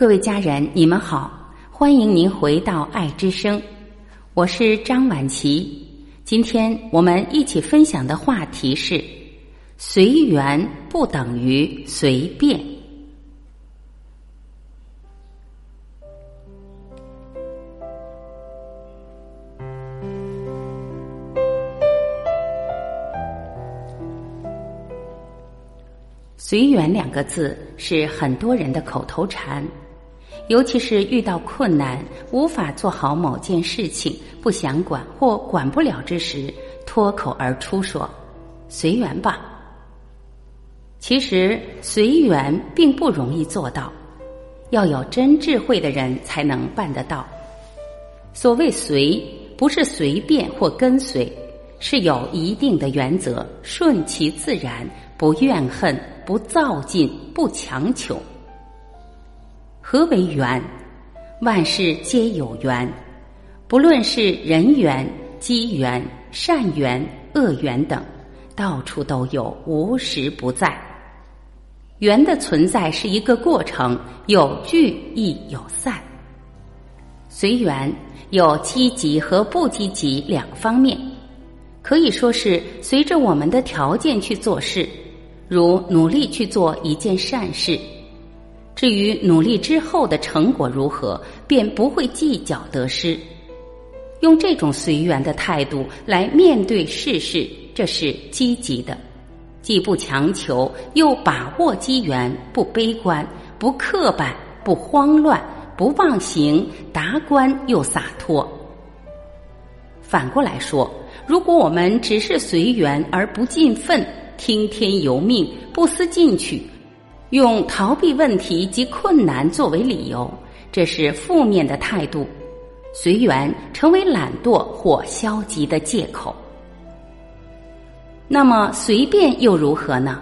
各位家人，你们好，欢迎您回到爱之声，我是张晚琪。今天我们一起分享的话题是：随缘不等于随便。随缘两个字是很多人的口头禅，尤其是遇到困难、无法做好某件事情、不想管或管不了之时，脱口而出说：“随缘吧。”其实随缘并不容易做到，要有真智慧的人才能办得到。所谓随，不是随便或跟随，是有一定的原则，顺其自然，不怨恨。不造进，不强求。何为缘？万事皆有缘，不论是人缘、机缘、善缘、恶缘等，到处都有，无时不在。缘的存在是一个过程，有聚亦有散。随缘有积极和不积极两方面，可以说是随着我们的条件去做事。如努力去做一件善事，至于努力之后的成果如何，便不会计较得失。用这种随缘的态度来面对世事，这是积极的，既不强求，又把握机缘，不悲观，不刻板，不慌乱，不忘形，达观又洒脱。反过来说，如果我们只是随缘而不尽奋，听天由命，不思进取，用逃避问题及困难作为理由，这是负面的态度。随缘成为懒惰或消极的借口。那么随便又如何呢？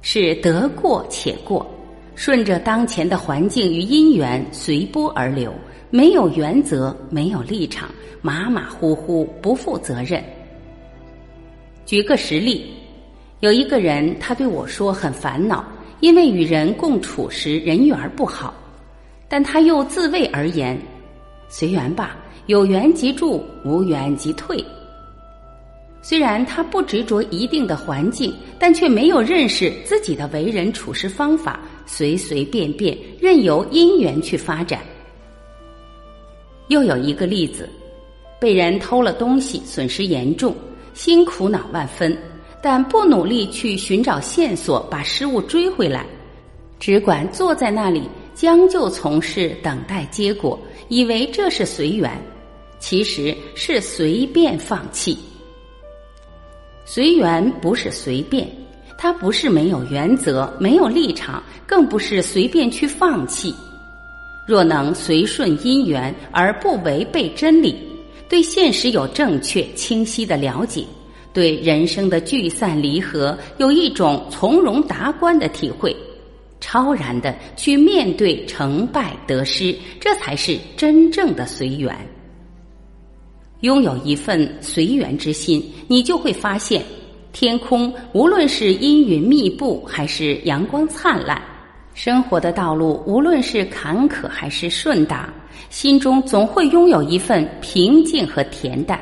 是得过且过，顺着当前的环境与因缘随波而流，没有原则，没有立场，马马虎虎，不负责任。举个实例。有一个人，他对我说很烦恼，因为与人共处时人缘不好，但他又自谓而言：“随缘吧，有缘即住，无缘即退。”虽然他不执着一定的环境，但却没有认识自己的为人处事方法，随随便便，任由因缘去发展。又有一个例子，被人偷了东西，损失严重，心苦恼万分。但不努力去寻找线索，把失误追回来，只管坐在那里将就从事，等待结果，以为这是随缘，其实是随便放弃。随缘不是随便，它不是没有原则、没有立场，更不是随便去放弃。若能随顺因缘而不违背真理，对现实有正确清晰的了解。对人生的聚散离合有一种从容达观的体会，超然的去面对成败得失，这才是真正的随缘。拥有一份随缘之心，你就会发现，天空无论是阴云密布还是阳光灿烂，生活的道路无论是坎坷还是顺达，心中总会拥有一份平静和恬淡。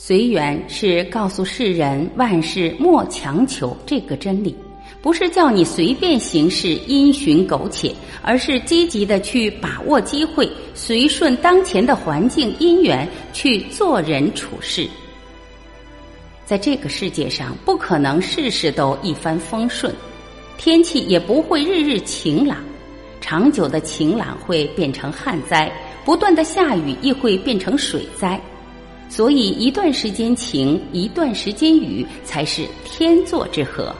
随缘是告诉世人万事莫强求这个真理，不是叫你随便行事因循苟且，而是积极的去把握机会，随顺当前的环境因缘去做人处事。在这个世界上，不可能事事都一帆风顺，天气也不会日日晴朗，长久的晴朗会变成旱灾，不断的下雨亦会变成水灾。所以，一段时间晴，一段时间雨，才是天作之合。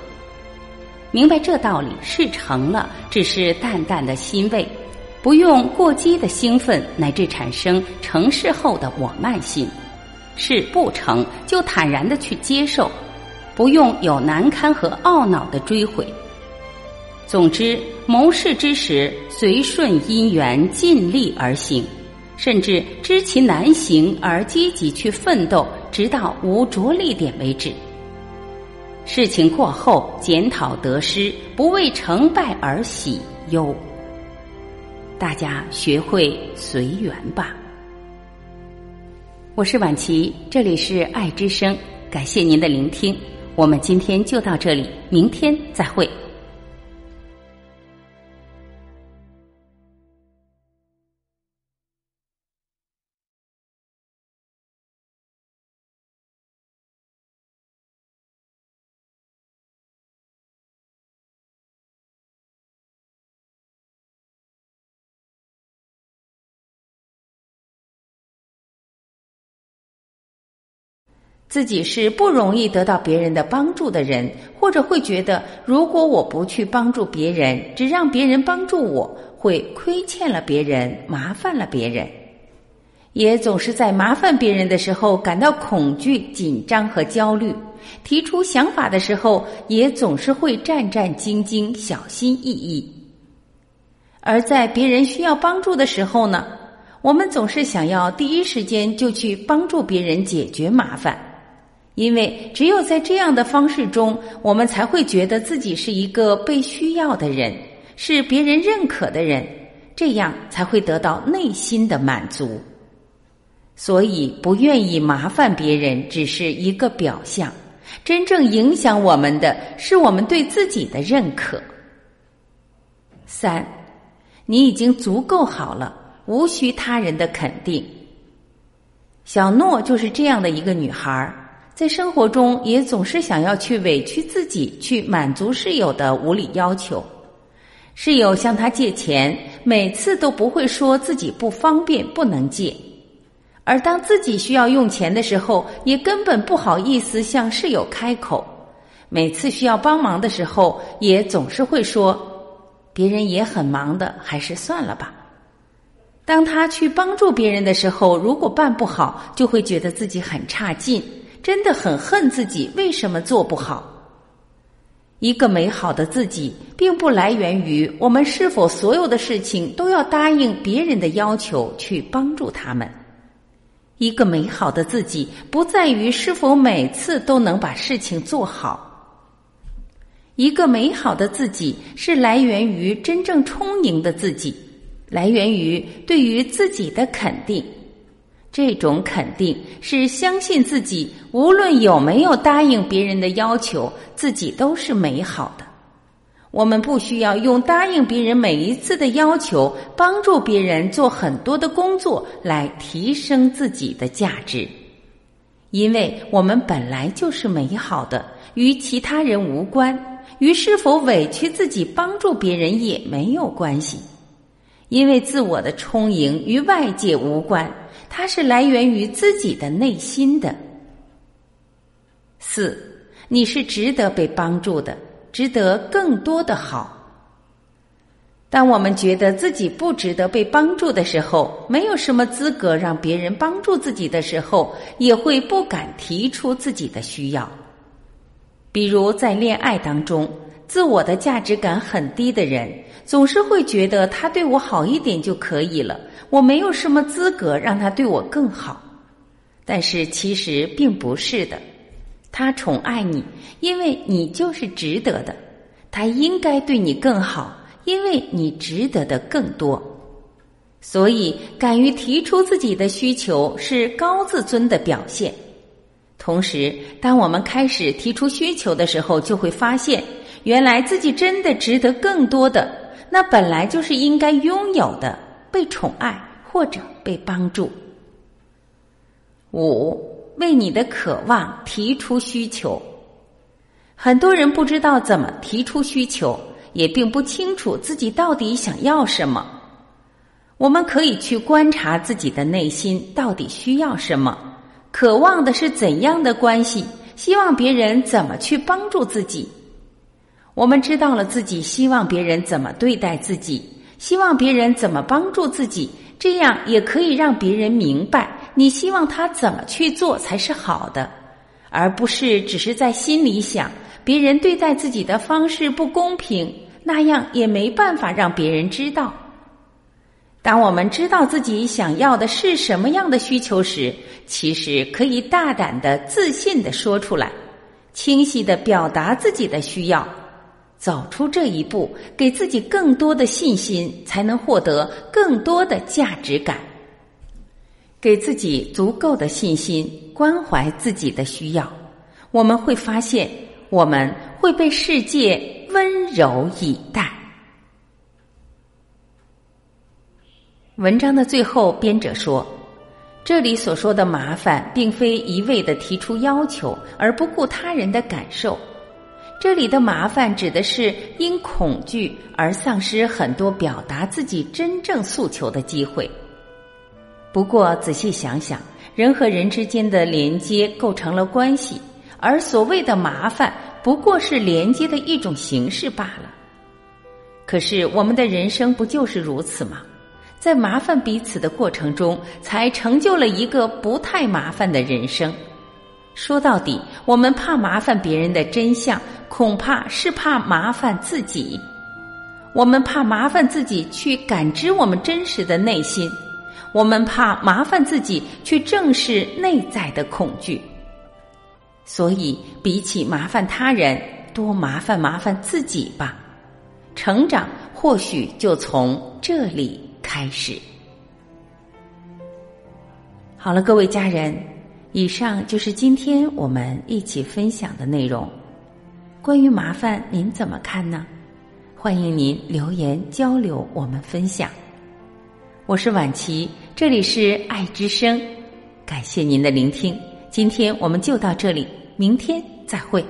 明白这道理，事成了，只是淡淡的欣慰，不用过激的兴奋，乃至产生成事后的我慢心。事不成就坦然的去接受，不用有难堪和懊恼的追悔。总之，谋事之时，随顺因缘，尽力而行。甚至知其难行而积极去奋斗，直到无着力点为止。事情过后检讨得失，不为成败而喜忧。大家学会随缘吧。我是婉琪，这里是爱之声，感谢您的聆听。我们今天就到这里，明天再会。自己是不容易得到别人的帮助的人，或者会觉得，如果我不去帮助别人，只让别人帮助我，会亏欠了别人，麻烦了别人，也总是在麻烦别人的时候感到恐惧、紧张和焦虑，提出想法的时候也总是会战战兢兢、小心翼翼，而在别人需要帮助的时候呢，我们总是想要第一时间就去帮助别人解决麻烦。因为只有在这样的方式中，我们才会觉得自己是一个被需要的人，是别人认可的人，这样才会得到内心的满足。所以，不愿意麻烦别人只是一个表象，真正影响我们的是我们对自己的认可。三，你已经足够好了，无需他人的肯定。小诺就是这样的一个女孩儿。在生活中，也总是想要去委屈自己，去满足室友的无理要求。室友向他借钱，每次都不会说自己不方便不能借；而当自己需要用钱的时候，也根本不好意思向室友开口。每次需要帮忙的时候，也总是会说：“别人也很忙的，还是算了吧。”当他去帮助别人的时候，如果办不好，就会觉得自己很差劲。真的很恨自己为什么做不好。一个美好的自己，并不来源于我们是否所有的事情都要答应别人的要求去帮助他们。一个美好的自己，不在于是否每次都能把事情做好。一个美好的自己，是来源于真正充盈的自己，来源于对于自己的肯定。这种肯定是相信自己，无论有没有答应别人的要求，自己都是美好的。我们不需要用答应别人每一次的要求，帮助别人做很多的工作来提升自己的价值，因为我们本来就是美好的，与其他人无关，与是否委屈自己帮助别人也没有关系，因为自我的充盈与外界无关。它是来源于自己的内心的。四，你是值得被帮助的，值得更多的好。当我们觉得自己不值得被帮助的时候，没有什么资格让别人帮助自己的时候，也会不敢提出自己的需要。比如在恋爱当中，自我的价值感很低的人，总是会觉得他对我好一点就可以了。我没有什么资格让他对我更好，但是其实并不是的。他宠爱你，因为你就是值得的；他应该对你更好，因为你值得的更多。所以，敢于提出自己的需求是高自尊的表现。同时，当我们开始提出需求的时候，就会发现，原来自己真的值得更多的，那本来就是应该拥有的。被宠爱或者被帮助。五，为你的渴望提出需求。很多人不知道怎么提出需求，也并不清楚自己到底想要什么。我们可以去观察自己的内心到底需要什么，渴望的是怎样的关系，希望别人怎么去帮助自己。我们知道了自己希望别人怎么对待自己。希望别人怎么帮助自己，这样也可以让别人明白你希望他怎么去做才是好的，而不是只是在心里想别人对待自己的方式不公平，那样也没办法让别人知道。当我们知道自己想要的是什么样的需求时，其实可以大胆的、自信的说出来，清晰的表达自己的需要。走出这一步，给自己更多的信心，才能获得更多的价值感。给自己足够的信心，关怀自己的需要，我们会发现，我们会被世界温柔以待。文章的最后，编者说：“这里所说的麻烦，并非一味的提出要求而不顾他人的感受。这里的麻烦，指的是因恐惧而丧失很多表达自己真正诉求的机会。不过，仔细想想，人和人之间的连接构成了关系，而所谓的麻烦，不过是连接的一种形式罢了。可是，我们的人生不就是如此吗？”在麻烦彼此的过程中，才成就了一个不太麻烦的人生。说到底，我们怕麻烦别人的真相，恐怕是怕麻烦自己。我们怕麻烦自己去感知我们真实的内心，我们怕麻烦自己去正视内在的恐惧。所以，比起麻烦他人，多麻烦麻烦自己吧。成长或许就从这里。开始，好了，各位家人，以上就是今天我们一起分享的内容。关于麻烦，您怎么看呢？欢迎您留言交流，我们分享。我是婉琪，这里是爱之声，感谢您的聆听。今天我们就到这里，明天再会。